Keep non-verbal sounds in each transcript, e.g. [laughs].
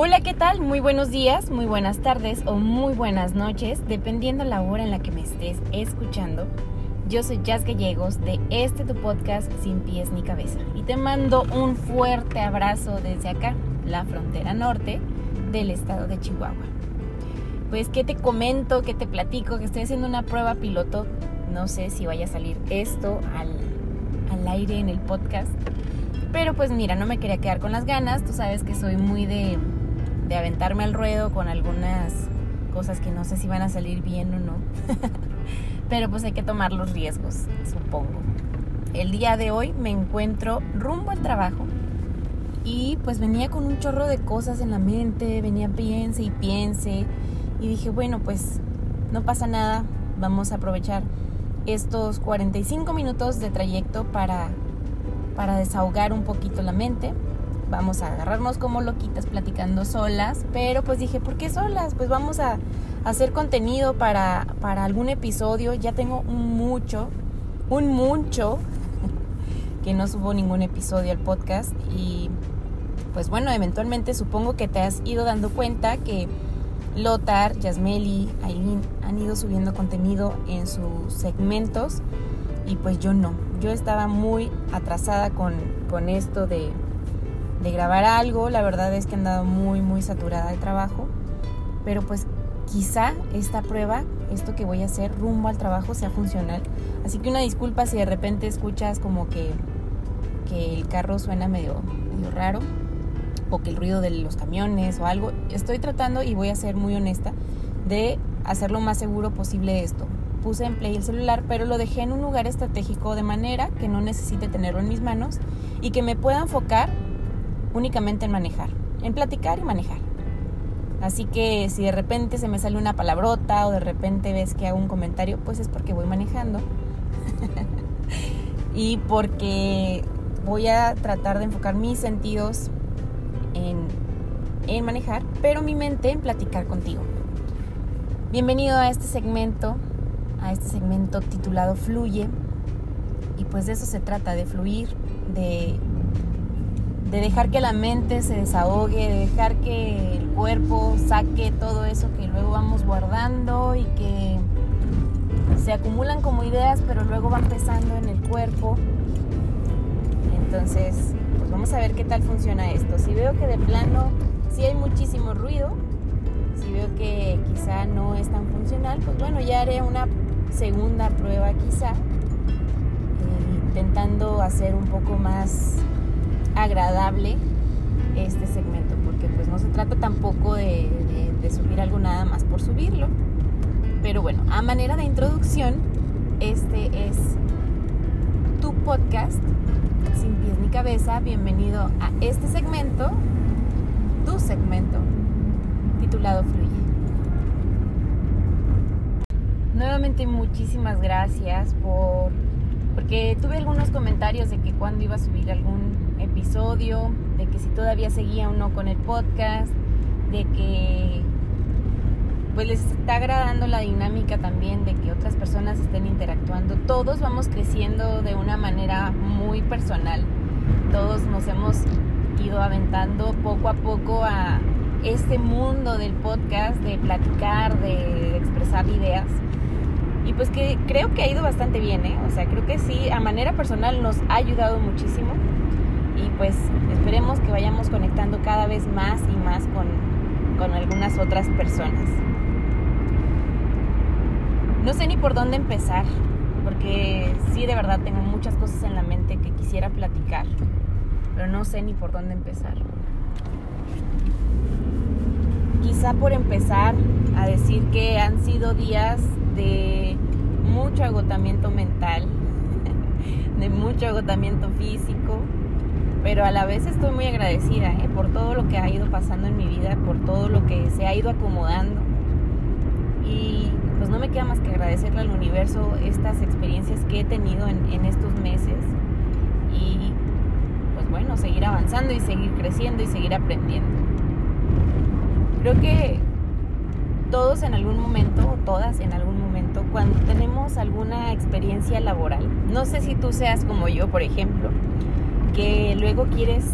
Hola, ¿qué tal? Muy buenos días, muy buenas tardes o muy buenas noches, dependiendo la hora en la que me estés escuchando. Yo soy Jazz Gallegos de este tu podcast Sin Pies ni Cabeza y te mando un fuerte abrazo desde acá, la frontera norte del estado de Chihuahua. Pues, ¿qué te comento? ¿Qué te platico? Que estoy haciendo una prueba piloto. No sé si vaya a salir esto al, al aire en el podcast. Pero pues mira, no me quería quedar con las ganas. Tú sabes que soy muy de de aventarme al ruedo con algunas cosas que no sé si van a salir bien o no. [laughs] Pero pues hay que tomar los riesgos, supongo. El día de hoy me encuentro rumbo al trabajo y pues venía con un chorro de cosas en la mente, venía piense y piense y dije, bueno, pues no pasa nada, vamos a aprovechar estos 45 minutos de trayecto para, para desahogar un poquito la mente vamos a agarrarnos como loquitas platicando solas, pero pues dije, ¿por qué solas? Pues vamos a hacer contenido para, para algún episodio, ya tengo un mucho, un mucho [laughs] que no subo ningún episodio al podcast y pues bueno, eventualmente supongo que te has ido dando cuenta que Lothar, Yasmeli, Aileen han ido subiendo contenido en sus segmentos y pues yo no. Yo estaba muy atrasada con, con esto de, de grabar algo. La verdad es que he andado muy, muy saturada de trabajo. Pero pues quizá esta prueba, esto que voy a hacer rumbo al trabajo sea funcional. Así que una disculpa si de repente escuchas como que, que el carro suena medio, medio raro o que el ruido de los camiones o algo. Estoy tratando y voy a ser muy honesta de hacer lo más seguro posible esto. Puse en play el celular, pero lo dejé en un lugar estratégico de manera que no necesite tenerlo en mis manos y que me pueda enfocar únicamente en manejar, en platicar y manejar. Así que si de repente se me sale una palabrota o de repente ves que hago un comentario, pues es porque voy manejando. [laughs] y porque voy a tratar de enfocar mis sentidos en, en manejar, pero mi mente en platicar contigo. Bienvenido a este segmento, a este segmento titulado Fluye. Y pues de eso se trata, de fluir, de de dejar que la mente se desahogue, de dejar que el cuerpo saque todo eso que luego vamos guardando y que se acumulan como ideas, pero luego van pesando en el cuerpo. Entonces, pues vamos a ver qué tal funciona esto. Si veo que de plano sí hay muchísimo ruido, si veo que quizá no es tan funcional, pues bueno, ya haré una segunda prueba quizá, eh, intentando hacer un poco más agradable este segmento, porque pues no se trata tampoco de, subir algo nada más por subirlo. Pero bueno, a manera de introducción, este es tu podcast sin pies ni cabeza. Bienvenido a este segmento, tu segmento, titulado Fluye. Nuevamente muchísimas gracias por porque tuve algunos comentarios de que cuando iba a subir algún episodio, de que si todavía seguía o no con el podcast, de que pues les está agradando la dinámica también de que otras personas estén interactuando. Todos vamos creciendo de una manera muy personal. Todos nos hemos ido aventando poco a poco a este mundo del podcast, de platicar, de expresar ideas. Y pues que creo que ha ido bastante bien, ¿eh? O sea, creo que sí, a manera personal nos ha ayudado muchísimo pues esperemos que vayamos conectando cada vez más y más con, con algunas otras personas. No sé ni por dónde empezar, porque sí de verdad tengo muchas cosas en la mente que quisiera platicar, pero no sé ni por dónde empezar. Quizá por empezar a decir que han sido días de mucho agotamiento mental, [laughs] de mucho agotamiento físico, pero a la vez estoy muy agradecida ¿eh? por todo lo que ha ido pasando en mi vida, por todo lo que se ha ido acomodando. Y pues no me queda más que agradecerle al universo estas experiencias que he tenido en, en estos meses. Y pues bueno, seguir avanzando y seguir creciendo y seguir aprendiendo. Creo que todos en algún momento, o todas en algún momento, cuando tenemos alguna experiencia laboral, no sé si tú seas como yo, por ejemplo, que luego quieres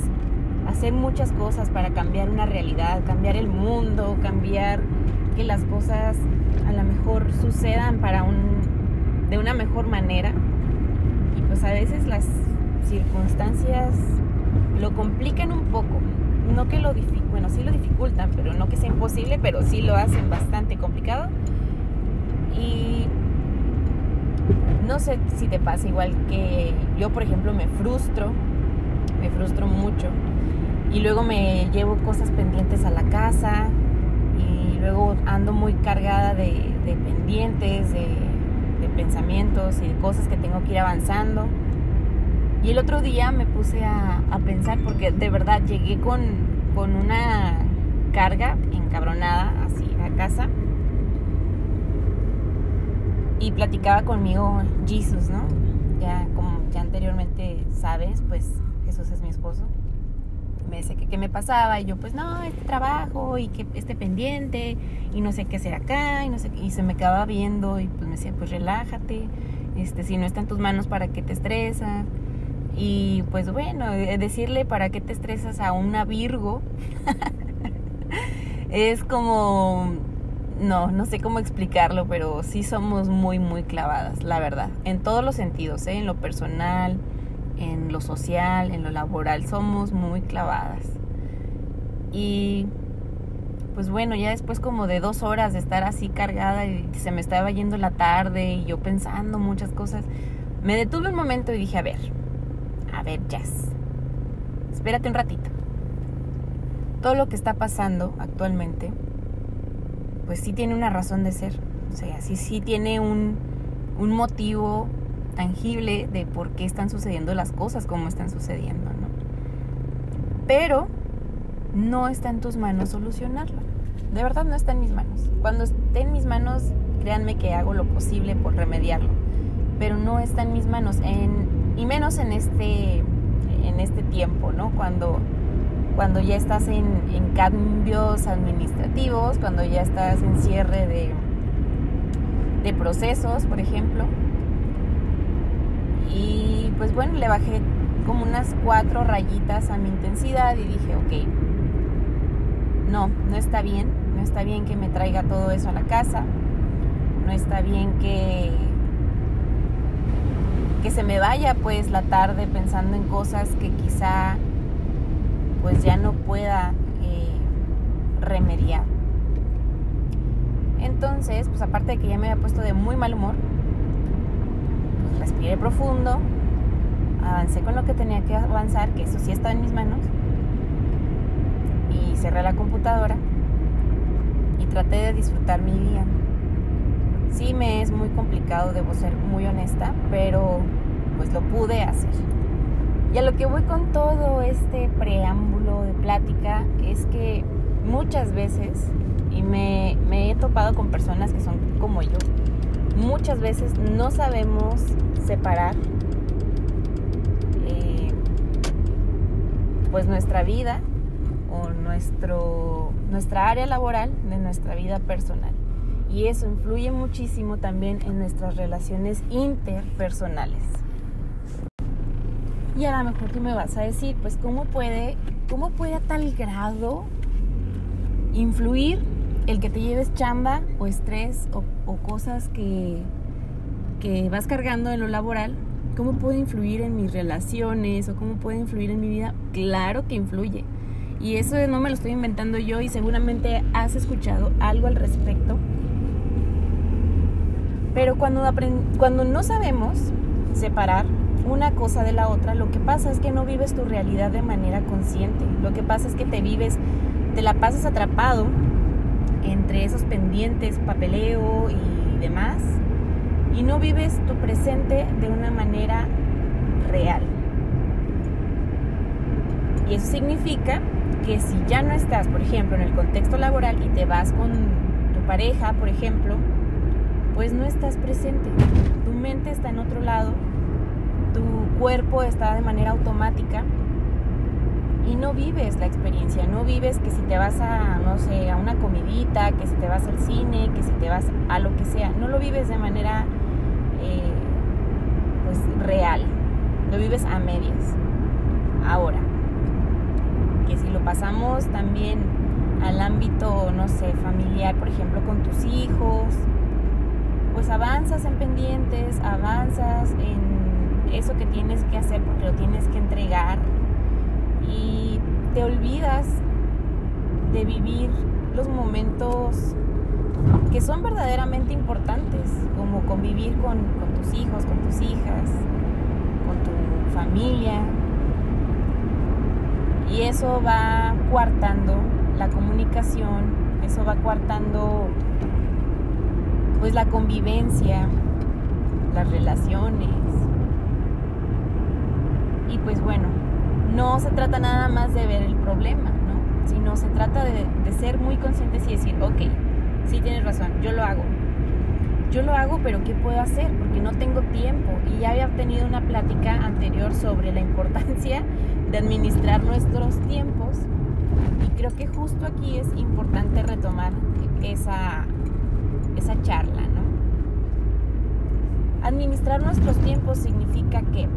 hacer muchas cosas para cambiar una realidad, cambiar el mundo, cambiar que las cosas a lo mejor sucedan para un de una mejor manera. Y pues a veces las circunstancias lo complican un poco. No que lo bueno, sí lo dificultan, pero no que sea imposible, pero sí lo hacen bastante complicado. Y no sé si te pasa igual que yo, por ejemplo, me frustro, me frustro mucho y luego me llevo cosas pendientes a la casa y luego ando muy cargada de, pendientes, de, pensamientos y de cosas que tengo que ir avanzando. Y el otro día me puse a, pensar porque de verdad llegué con, con una carga encabronada así a casa y platicaba conmigo Jesús, ¿no? Ya como ya anteriormente sabes, pues Es mi esposo. Me dice que qué me pasaba y yo pues no, este trabajo y que este pendiente y no sé qué hacer acá y se me quedaba viendo y pues me decía pues relájate, este si no está en tus manos para qué te estresas y pues bueno, eh, decirle para qué te estresas a una Virgo [laughs] es como no, no sé cómo explicarlo, pero sí somos muy, muy clavadas, la verdad. En todos los sentidos, ¿eh? en lo personal, en lo social, en lo laboral, somos muy clavadas. Y pues bueno, ya después como de dos horas de estar así cargada y se me estaba yendo la tarde y yo pensando muchas cosas, me detuve un momento y dije, a ver, a ver, Jazz, espérate un ratito. Todo lo que está pasando actualmente pues sí tiene una razón de ser. O sea, sí, sí tiene un, un motivo tangible de por qué están sucediendo las cosas como están sucediendo, ¿no? Pero no está en tus manos solucionarlo. De verdad no está en mis manos. Cuando esté en mis manos, créanme que hago lo posible por remediarlo. Pero no está en mis manos. En, y menos en este, en este tiempo, ¿no? Cuando cuando ya estás en, cambios administrativos, cuando ya estás en cierre de, de procesos, por ejemplo. Y pues bueno, le bajé como unas cuatro rayitas a mi intensidad y dije, ok, no, no está bien, no está bien que me traiga todo eso a la casa, no está bien que que se me vaya pues la tarde pensando en cosas que quizá pues ya no pueda eh, remediar. Entonces, pues aparte de que ya me había puesto de muy mal humor, respiré profundo, avancé con lo que tenía que avanzar, que eso sí estaba en mis manos, y cerré la computadora y traté de disfrutar mi día. Sí me es muy complicado, debo ser muy honesta, pero pues lo pude hacer. Y a lo que voy con todo este preámbulo de plática es que muchas veces, y me, he topado con personas que son como yo, muchas veces no sabemos separar eh, pues nuestra vida o nuestro, nuestra área laboral de nuestra vida personal. Y eso influye muchísimo también en nuestras relaciones interpersonales. Y a lo mejor tú me vas a decir, pues, ¿cómo puede, cómo puede a tal grado influir el que te lleves chamba o estrés o, cosas que, que vas cargando en lo laboral? ¿Cómo puede influir en mis relaciones o cómo puede influir en mi vida? Claro que influye. Y eso no me lo estoy inventando yo y seguramente has escuchado algo al respecto. Pero cuando, cuando no sabemos separar una cosa de la otra, lo que pasa es que no vives tu realidad de manera consciente. Lo que pasa es que te vives, te la pasas atrapado esos pendientes, papeleo y demás, y no vives tu presente de una manera real. Y eso significa que si ya no estás, por ejemplo, en el contexto laboral y te vas con tu pareja, por ejemplo, pues no estás presente. Tu mente está en otro lado tu cuerpo está de manera automática y no vives la experiencia, no vives que si te vas a, no sé, a una comidita, que si te vas al cine, que si te vas a lo que sea, no lo vives de manera eh, pues real, lo vives a medias. Ahora, que si lo pasamos también al ámbito, no sé, familiar, por ejemplo, con tus hijos, pues avanzas en pendientes, avanzas en eso que tienes que hacer porque lo tienes que entregar y te olvidas de vivir los momentos que son verdaderamente importantes, como convivir con, tus hijos, con tus hijas, con tu familia. Y eso va coartando la comunicación, eso va coartando pues la convivencia, las relaciones. Y pues bueno, no se trata nada más de ver el problema, ¿no? Sino se trata de, ser muy conscientes y decir, ok, sí tienes razón, yo lo hago. Yo lo hago, pero ¿qué puedo hacer? Porque no tengo tiempo. Y ya había tenido una plática anterior sobre la importancia de administrar nuestros tiempos. Y creo que justo aquí es importante retomar esa, esa charla, ¿no? Administrar nuestros tiempos significa que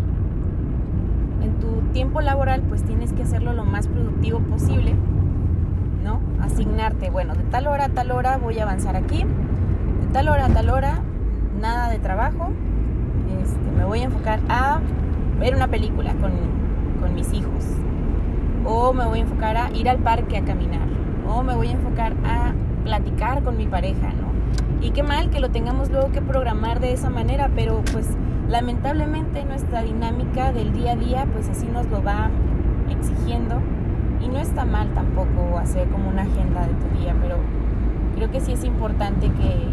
tiempo laboral pues tienes que hacerlo lo más productivo posible Asignarte, bueno, de tal hora a tal hora voy a avanzar aquí, de tal hora a tal hora, nada de trabajo, este, me voy a enfocar a ver una película con, con mis hijos, o me voy a enfocar a ir al parque a caminar, o me voy a enfocar a platicar con mi pareja, ¿no? Y qué mal que lo tengamos luego que programar de esa manera, pero pues lamentablemente nuestra dinámica del día a día pues así nos lo va exigiendo y no está mal tampoco hacer como una agenda de tu día, pero creo que sí es importante que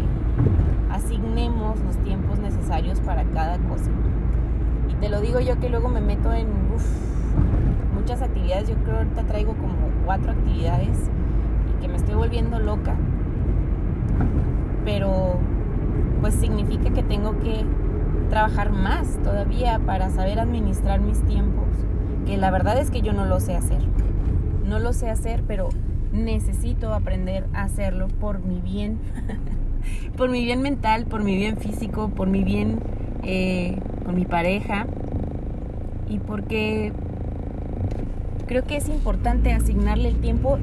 asignemos los tiempos necesarios para cada cosa. Y te lo digo yo que luego me meto en muchas actividades, yo creo que ahorita traigo como cuatro actividades y que me estoy volviendo loca. Pero pues significa que tengo que trabajar más todavía para saber administrar mis tiempos, que la verdad es que yo no lo sé hacer no lo sé hacer, pero necesito aprender a hacerlo por mi bien, [laughs] por mi bien mental, por mi bien físico, por mi bien eh, con mi pareja y porque creo que es importante asignarle el tiempo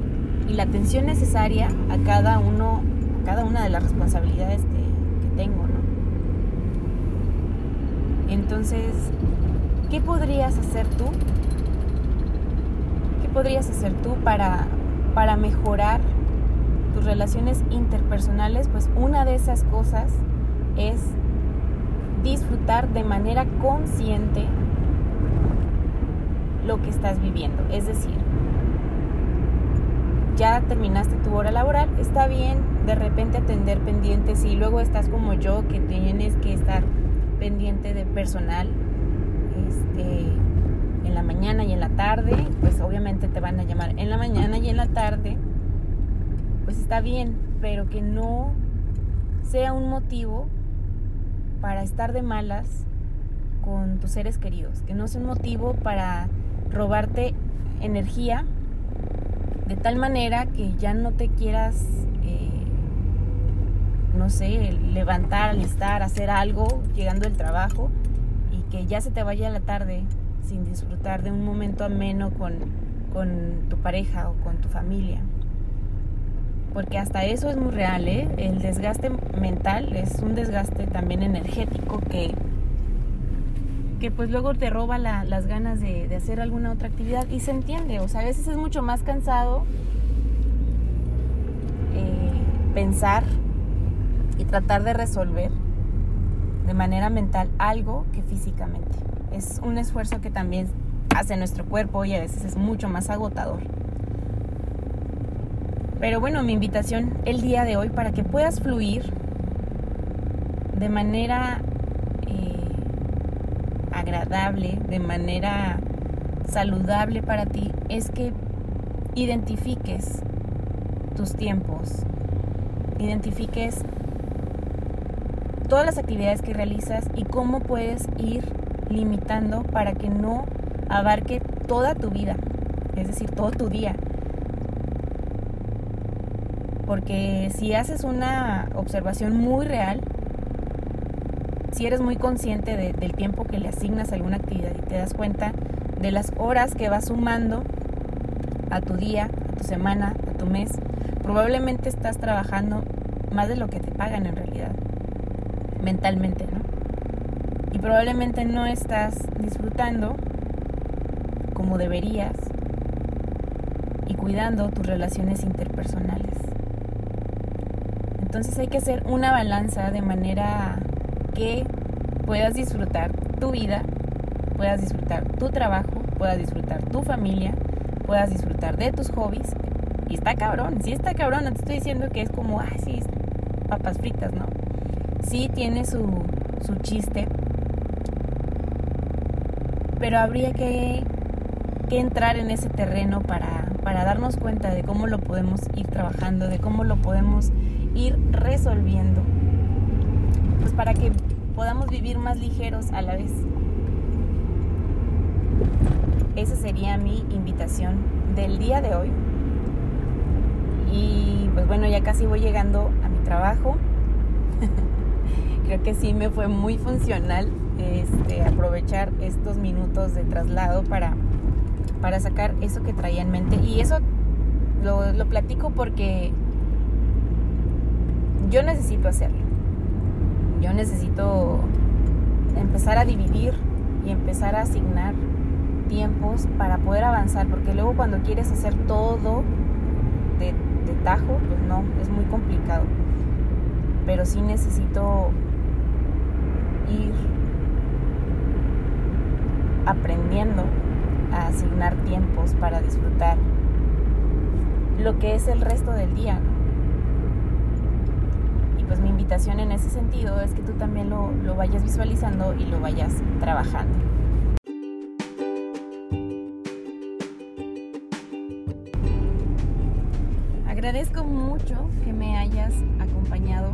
y la atención necesaria a cada uno, a cada una de las responsabilidades que, tengo. Entonces, ¿qué podrías hacer tú podrías hacer tú para, para mejorar tus relaciones interpersonales? Pues una de esas cosas es disfrutar de manera consciente lo que estás viviendo. Es decir, ya terminaste tu hora laboral, está bien de repente atender pendientes y luego estás como yo que tienes que estar pendiente de personal. Este, en la mañana y en la tarde, pues obviamente te van a llamar en la mañana y en la tarde, pues está bien, pero que no sea un motivo para estar de malas con tus seres queridos, que no sea un motivo para robarte energía de tal manera que ya no te quieras, eh, no sé, levantar, alistar, hacer algo llegando del trabajo y que ya se te vaya la tarde sin disfrutar de un momento ameno con, con tu pareja o con tu familia. Porque hasta eso es muy real, ¿eh? El desgaste mental es un desgaste también energético que, que pues luego te roba las ganas de, de, hacer alguna otra actividad y se entiende, o sea, a veces es mucho más cansado eh, pensar y tratar de resolver de manera mental algo que físicamente es un esfuerzo que también hace nuestro cuerpo y a veces es mucho más agotador. Pero bueno, mi invitación el día de hoy para que puedas fluir de manera eh, agradable, de manera saludable para ti, es que identifiques tus tiempos, identifiques todas las actividades que realizas y cómo puedes ir limitando para que no abarque toda tu vida, es decir, todo tu día. Porque si haces una observación muy real, si eres muy consciente del tiempo que le asignas a alguna actividad y te das cuenta de las horas que vas sumando a tu día, a tu semana, a tu mes, probablemente estás trabajando más de lo que te pagan en realidad, mentalmente, ¿no? Y probablemente no estás disfrutando como deberías y cuidando tus relaciones interpersonales. Entonces hay que hacer una balanza de manera que puedas disfrutar tu vida, puedas disfrutar tu trabajo, puedas disfrutar tu familia, puedas disfrutar de tus hobbies. Y está cabrón, sí está cabrón, no te estoy diciendo que es como, ah, sí, papas fritas, ¿no? Sí tiene su, su chiste, pero habría que, que entrar en ese terreno para, para darnos cuenta de cómo lo podemos ir trabajando, de cómo lo podemos ir resolviendo, pues para que podamos vivir más ligeros a la vez. Esa sería mi invitación del día de hoy. Y pues bueno, ya casi voy llegando a mi trabajo. [laughs] Que sí me fue muy funcional este, aprovechar estos minutos de traslado para, para sacar eso que traía en mente. Y eso lo, lo platico porque yo necesito hacerlo. Yo necesito empezar a dividir y empezar a asignar tiempos para poder avanzar, porque luego cuando quieres hacer todo de, tajo, pues no, es muy complicado. Pero sí necesito ir aprendiendo a asignar tiempos para disfrutar lo que es el resto del día. Y pues mi invitación en ese sentido es que tú también lo, lo vayas visualizando y lo vayas trabajando. Agradezco mucho que me hayas acompañado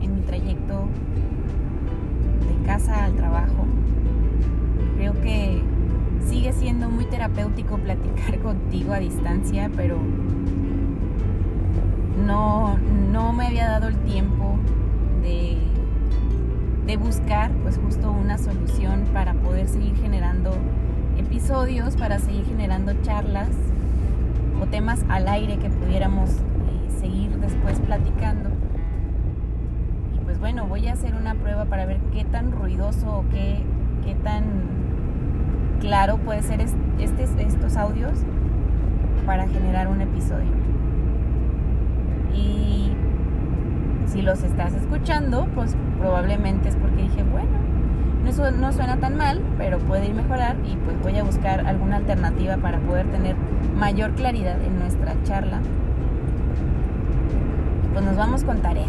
en mi trayecto casa al trabajo. Creo que sigue siendo muy terapéutico platicar [laughs] contigo a distancia, pero no, no me había dado el tiempo de, de buscar pues justo una solución para poder seguir generando episodios, para seguir generando charlas o temas al aire que pudiéramos eh, seguir después platicando. Bueno, voy a hacer una prueba para ver qué tan ruidoso o qué, qué tan claro puede ser este, estos audios para generar un episodio. Y si los estás escuchando, pues probablemente es porque dije, bueno, eso no suena tan mal, pero puede ir mejorar y pues voy a buscar alguna alternativa para poder tener mayor claridad en nuestra charla. Pues nos vamos con tarea.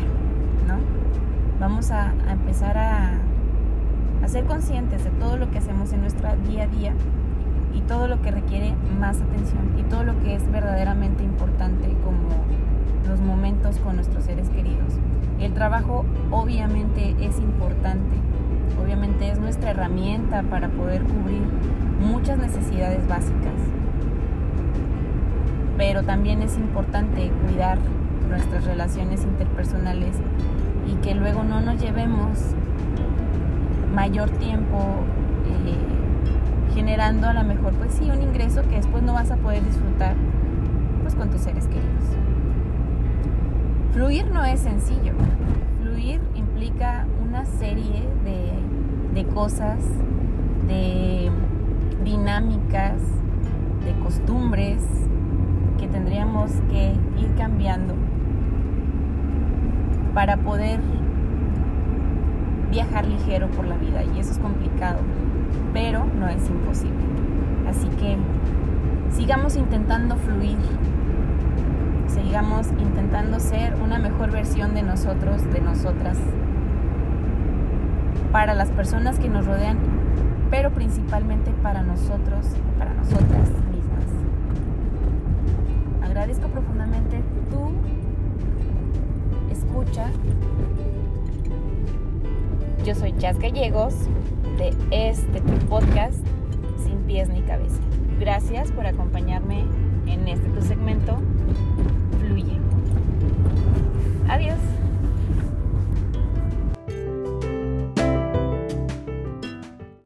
Vamos a, empezar a, a ser conscientes de todo lo que hacemos en nuestro día a día y todo lo que requiere más atención y todo lo que es verdaderamente importante como los momentos con nuestros seres queridos. El trabajo obviamente es importante, obviamente es nuestra herramienta para poder cubrir muchas necesidades básicas, pero también es importante cuidar nuestras relaciones interpersonales y que luego no nos llevemos mayor tiempo eh, generando a lo mejor pues sí un ingreso que después no vas a poder disfrutar pues con tus seres queridos. Fluir no es sencillo. Fluir implica una serie de, de cosas, de dinámicas, de costumbres, que tendríamos que ir cambiando para poder viajar ligero por la vida y eso es complicado, pero no es imposible. Así que sigamos intentando fluir, sigamos intentando ser una mejor versión de nosotros, de nosotras, para las personas que nos rodean, pero principalmente para nosotros, para nosotras agradezco profundamente tu Yo soy Chas Gallegos de este tu podcast Sin pies ni cabeza. Gracias por acompañarme en este tu segmento. Fluye. Adiós.